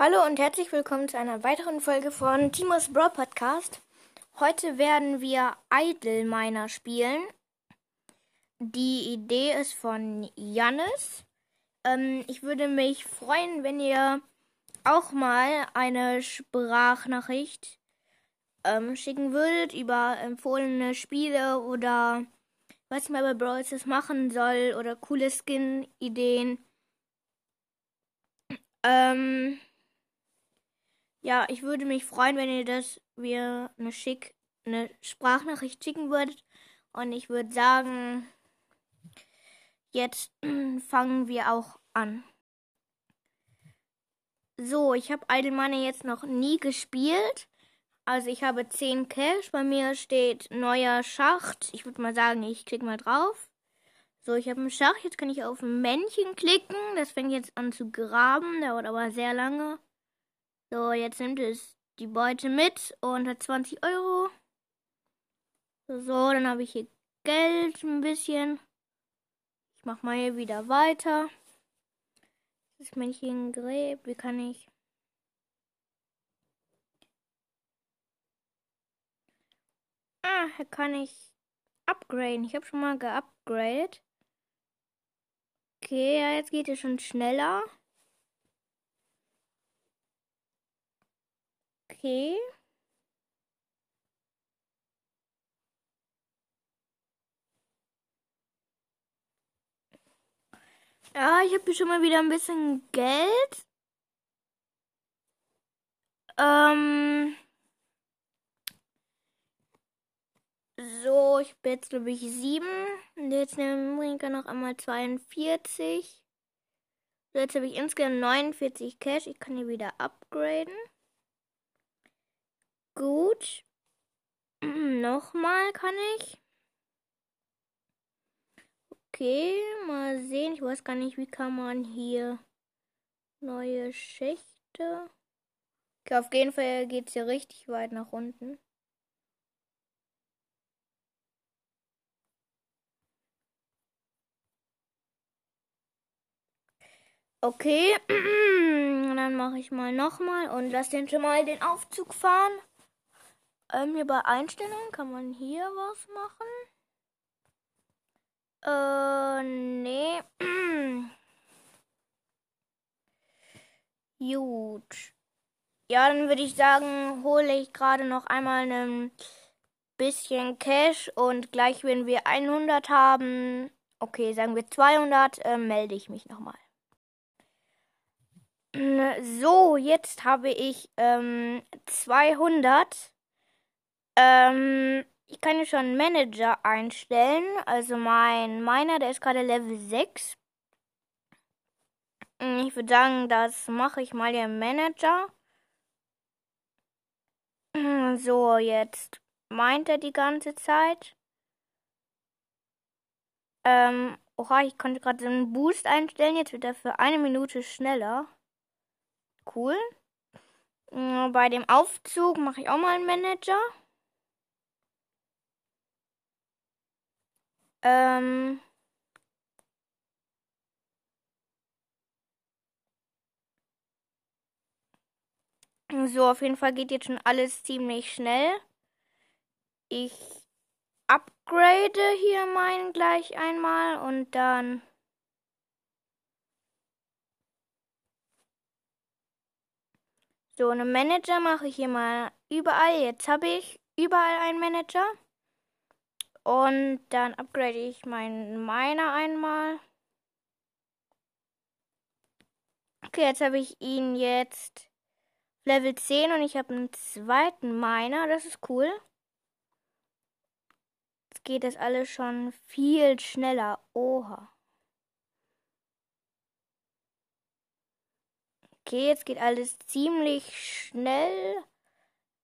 Hallo und herzlich willkommen zu einer weiteren Folge von Timos Brawl Podcast. Heute werden wir Idle Miner spielen. Die Idee ist von Jannis. Ähm, ich würde mich freuen, wenn ihr auch mal eine Sprachnachricht ähm, schicken würdet über empfohlene Spiele oder was ich mal bei Brawl Stars machen soll oder coole Skin-Ideen. Ähm, ja, ich würde mich freuen, wenn ihr das mir eine schick eine Sprachnachricht schicken würdet. Und ich würde sagen, jetzt fangen wir auch an. So, ich habe Idle Money jetzt noch nie gespielt. Also ich habe 10 Cash. Bei mir steht neuer Schacht. Ich würde mal sagen, ich klicke mal drauf. So, ich habe einen Schacht. Jetzt kann ich auf ein Männchen klicken. Das fängt jetzt an zu graben. Dauert aber sehr lange. So, jetzt nimmt es die Beute mit und hat 20 Euro. So, dann habe ich hier Geld ein bisschen. Ich mache mal hier wieder weiter. Das Männchen gräbt. Wie kann ich... Ah, hier kann ich upgraden. Ich habe schon mal geupgradet. Okay, ja, jetzt geht es schon schneller. Okay. Ja, ich habe schon mal wieder ein bisschen Geld. Ähm. So, ich bin jetzt, glaube ich, sieben. Und jetzt nehmen wir noch einmal 42. So, jetzt habe ich insgesamt 49 Cash. Ich kann hier wieder upgraden. Gut. Nochmal kann ich. Okay, mal sehen. Ich weiß gar nicht, wie kann man hier neue Schächte. Okay, auf jeden Fall geht es hier richtig weit nach unten. Okay, dann mache ich mal nochmal und lass den schon mal den Aufzug fahren. Ähm, hier bei Einstellungen kann man hier was machen. Äh, nee. Gut. Ja, dann würde ich sagen, hole ich gerade noch einmal ein bisschen Cash und gleich, wenn wir 100 haben, okay, sagen wir 200, äh, melde ich mich nochmal. So, jetzt habe ich ähm, 200. Ähm, ich kann hier schon Manager einstellen. Also mein meiner, der ist gerade Level 6. Hm, ich würde sagen, das mache ich mal der Manager. Hm, so, jetzt meint er die ganze Zeit. Ähm, oha, ich konnte gerade so einen Boost einstellen. Jetzt wird er für eine Minute schneller. Cool. Hm, bei dem Aufzug mache ich auch mal einen Manager. Ähm. So, auf jeden Fall geht jetzt schon alles ziemlich schnell. Ich upgrade hier meinen gleich einmal und dann. So, eine Manager mache ich hier mal überall. Jetzt habe ich überall einen Manager. Und dann upgrade ich meinen Miner einmal. Okay, jetzt habe ich ihn jetzt Level 10 und ich habe einen zweiten Miner. Das ist cool. Jetzt geht das alles schon viel schneller. Oha. Okay, jetzt geht alles ziemlich schnell.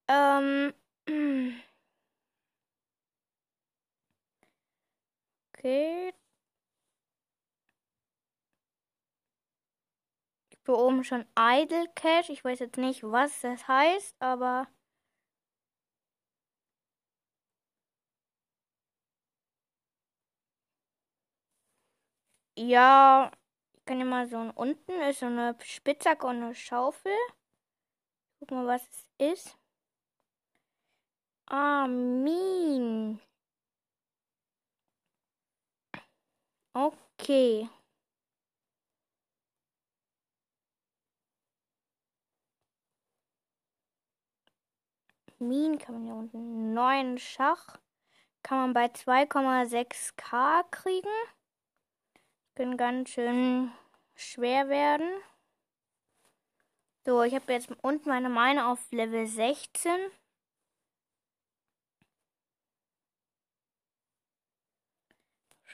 Ähm. Okay. Ich bin oben schon Idle Cache. Ich weiß jetzt nicht, was das heißt, aber. Ja, ich kann ja mal so unten ist so eine Spitzhacke und eine Schaufel. Guck mal, was es ist. Ah, Okay. Min kann man hier unten. Neuen Schach kann man bei 2,6k kriegen. Können ganz schön schwer werden. So, ich habe jetzt unten meine Meine auf Level 16.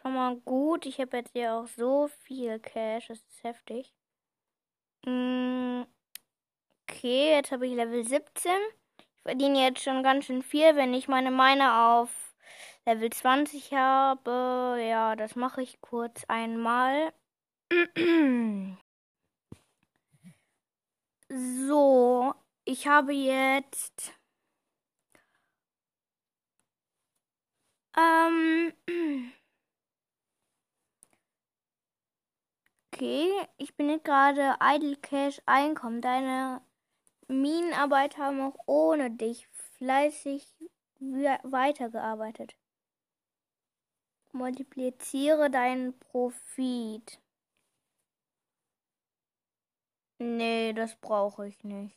Schon mal gut. Ich habe jetzt hier auch so viel Cash. Das ist heftig. Mm, okay, jetzt habe ich Level 17. Ich verdiene jetzt schon ganz schön viel, wenn ich meine Meine auf Level 20 habe. Ja, das mache ich kurz einmal. So, ich habe jetzt ähm Okay, ich bin gerade Idle Cash Einkommen. Deine Minenarbeiter haben auch ohne dich fleißig weitergearbeitet. Multipliziere deinen Profit. Nee, das brauche ich nicht.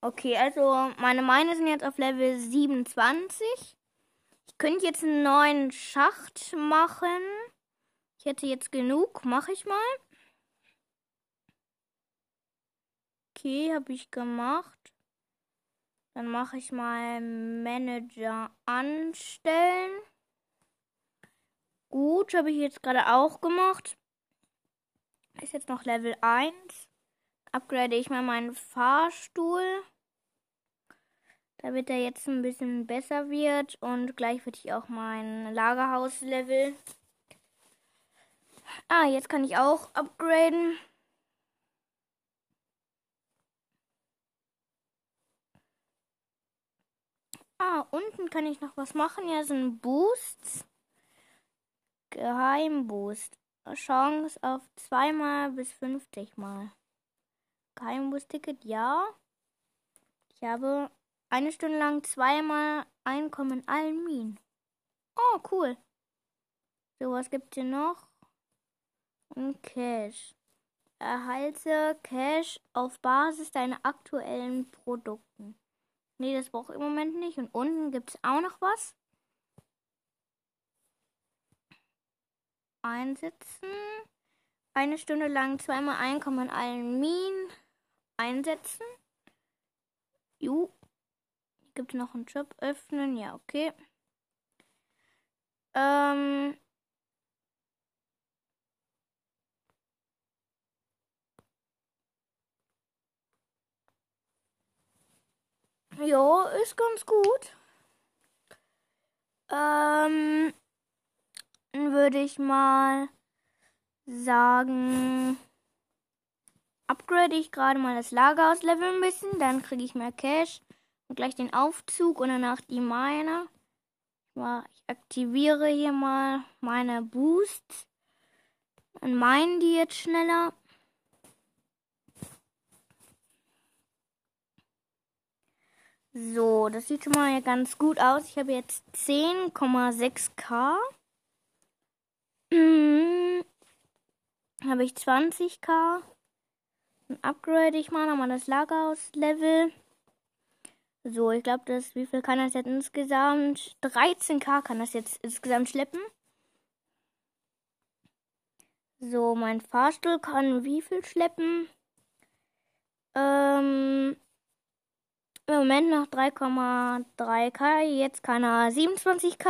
Okay, also meine Meine sind jetzt auf Level 27. Ich könnte jetzt einen neuen Schacht machen. Ich hätte jetzt genug. Mache ich mal. Okay, habe ich gemacht. Dann mache ich mal Manager anstellen. Gut, habe ich jetzt gerade auch gemacht. Ist jetzt noch Level 1. Upgrade ich mal meinen Fahrstuhl. Damit er jetzt ein bisschen besser wird. Und gleich würde ich auch mein Lagerhaus level. Ah, jetzt kann ich auch upgraden. Ah, unten kann ich noch was machen. Ja, sind Boosts. Geheimboost. Chance auf zweimal bis 50 Mal. Geheimboost-Ticket, ja. Ich habe eine Stunde lang zweimal Einkommen in allen Minen. Oh, cool. So, was gibt's hier noch? Und Cash. Erhalte Cash auf Basis deiner aktuellen Produkten. Nee, das brauche ich im Moment nicht. Und unten gibt es auch noch was. einsetzen. Eine Stunde lang zweimal Einkommen in allen Minen einsetzen. Ju. Gibt noch einen Job öffnen? Ja, okay. Ähm. Ja, ist ganz gut. Ähm würde ich mal sagen, upgrade ich gerade mal das Lager aus Level ein bisschen, dann kriege ich mehr Cash und gleich den Aufzug und danach die Mine. Ich aktiviere hier mal meine Boosts. Dann meinen die jetzt schneller. So, das sieht schon mal ganz gut aus. Ich habe jetzt 10,6k. Mhm. Habe ich 20k. Dann upgrade ich mal nochmal das Lagerhaus-Level. So, ich glaube, das, wie viel kann das jetzt insgesamt? 13k kann das jetzt insgesamt schleppen. So, mein Fahrstuhl kann wie viel schleppen? Ähm, im Moment noch 3,3k. Jetzt kann er 27k.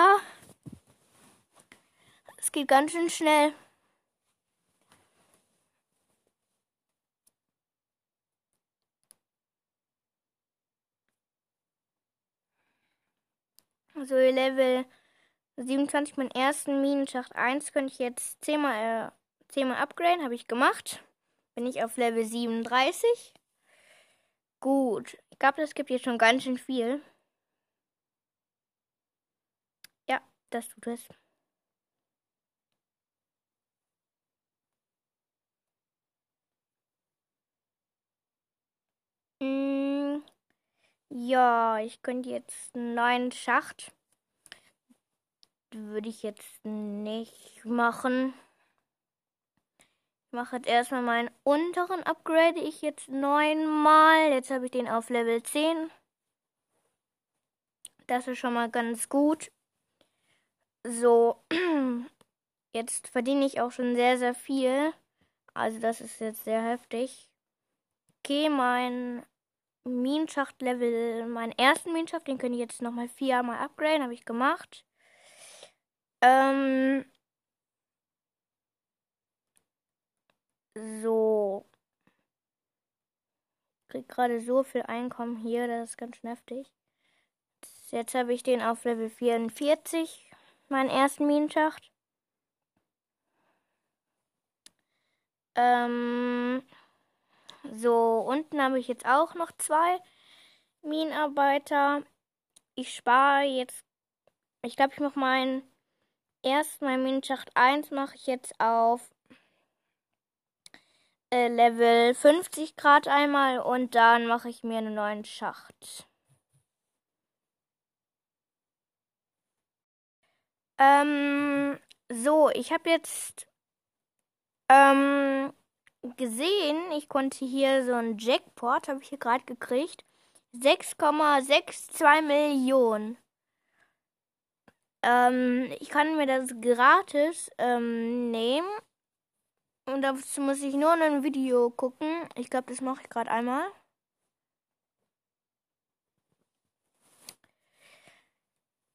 Es geht ganz schön schnell. Also Level 27, meinen ersten Minenschacht 1 könnte ich jetzt 10 mal, äh, 10 mal upgraden, habe ich gemacht. Bin ich auf Level 37. Gut, ich glaube, das gibt hier schon ganz schön viel. Ja, das tut es. Ja, ich könnte jetzt einen neuen Schacht. Würde ich jetzt nicht machen. Ich mache jetzt erstmal meinen unteren Upgrade. Ich jetzt neunmal. Jetzt habe ich den auf Level 10. Das ist schon mal ganz gut. So, jetzt verdiene ich auch schon sehr, sehr viel. Also das ist jetzt sehr heftig. Okay, mein Minenschacht-Level, meinen ersten Minenschacht, den könnte ich jetzt nochmal viermal upgraden, habe ich gemacht. Ähm, so. Krieg gerade so viel Einkommen hier, das ist ganz heftig. Jetzt habe ich den auf Level 44, meinen ersten Minenschacht. Ähm, so, unten habe ich jetzt auch noch zwei Minenarbeiter. Ich spare jetzt, ich glaube, ich mache meinen ersten, mein Minenschacht 1 mache ich jetzt auf äh, Level 50 Grad einmal und dann mache ich mir einen neuen Schacht. Ähm, so, ich habe jetzt ähm, gesehen, ich konnte hier so ein Jackpot, habe ich hier gerade gekriegt. 6,62 Millionen. Ähm, ich kann mir das gratis ähm, nehmen. Und dazu muss ich nur ein Video gucken. Ich glaube, das mache ich gerade einmal.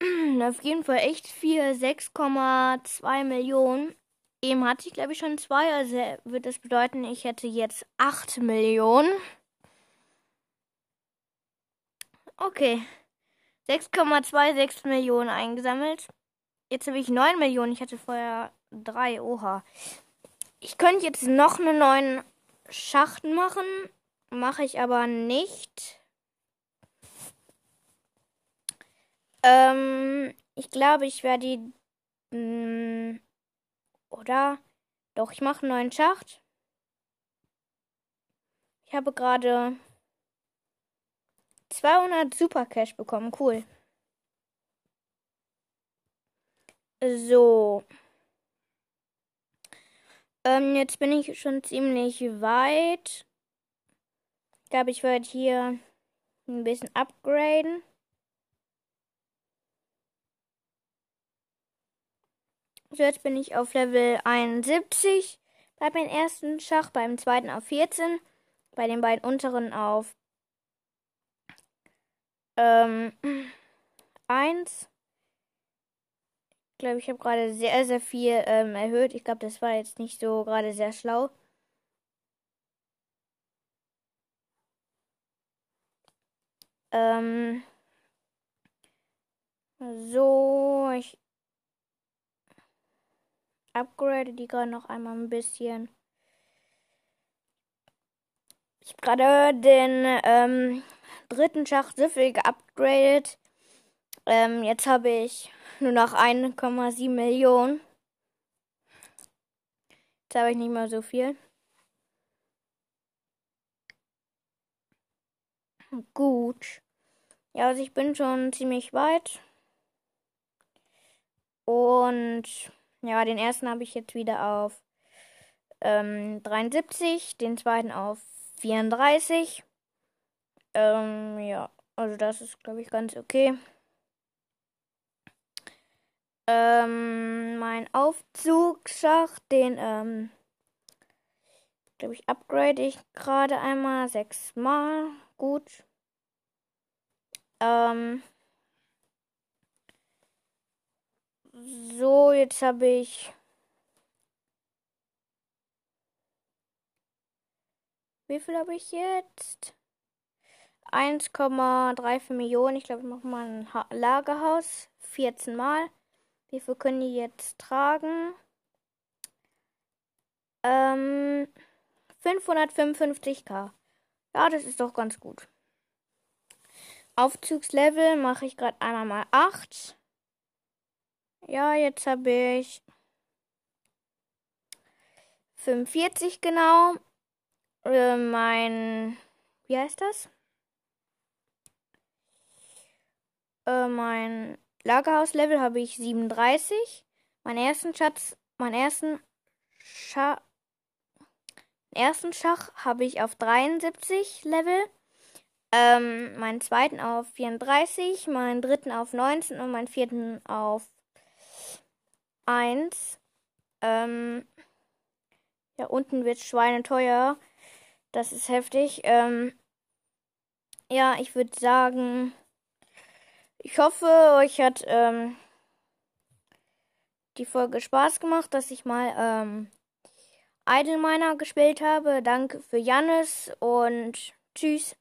Auf jeden Fall echt viel. 6,2 Millionen. Eben hatte ich, glaube ich, schon zwei. Also wird das bedeuten, ich hätte jetzt 8 Millionen. Okay. 6,26 Millionen eingesammelt. Jetzt habe ich 9 Millionen. Ich hatte vorher 3. Oha. Ich könnte jetzt noch einen neuen Schacht machen. Mache ich aber nicht. Ähm, ich glaube, ich werde die. Mh, hm, oder? Doch, ich mache einen neuen Schacht. Ich habe gerade 200 Super Cash bekommen. Cool. So. Ähm, jetzt bin ich schon ziemlich weit. Ich glaube, ich werde hier ein bisschen upgraden. So, jetzt bin ich auf Level 71 bei meinem ersten Schach, beim zweiten auf 14, bei den beiden unteren auf ähm, 1. Glaube, ich habe gerade sehr, sehr viel ähm, erhöht. Ich glaube, das war jetzt nicht so gerade sehr schlau. Ähm, so, ich upgrade die gerade noch einmal ein bisschen. Ich habe gerade den ähm, dritten Schacht Süffel geupgradet. Ähm, jetzt habe ich nur noch 1,7 Millionen. Jetzt habe ich nicht mehr so viel. Gut. Ja, also ich bin schon ziemlich weit. Und ja, den ersten habe ich jetzt wieder auf ähm, 73, den zweiten auf 34. Ähm, ja, also das ist, glaube ich, ganz okay. Ähm, mein Aufzugsschacht, den, ähm, glaube ich, upgrade ich gerade einmal sechsmal. Gut. Ähm, So, jetzt habe ich. Wie viel habe ich jetzt? 1,34 Millionen. Ich glaube, ich mache mal ein ha Lagerhaus. 14 Mal. Wie viel können die jetzt tragen? Ähm, 555k. Ja, das ist doch ganz gut. Aufzugslevel mache ich gerade einmal mal 8. Ja, jetzt habe ich 45 genau. Äh, mein, wie heißt das? Äh, mein Lagerhaus-Level habe ich 37. Meinen ersten Schatz, meinen ersten Scha ersten Schach habe ich auf 73 Level. Ähm, meinen zweiten auf 34, meinen dritten auf 19 und meinen vierten auf 1. Ähm, ja, unten wird schweineteuer. Das ist heftig. Ähm, ja, ich würde sagen, ich hoffe, euch hat ähm, die Folge Spaß gemacht, dass ich mal ähm, Idle Miner gespielt habe. Danke für Jannis und tschüss.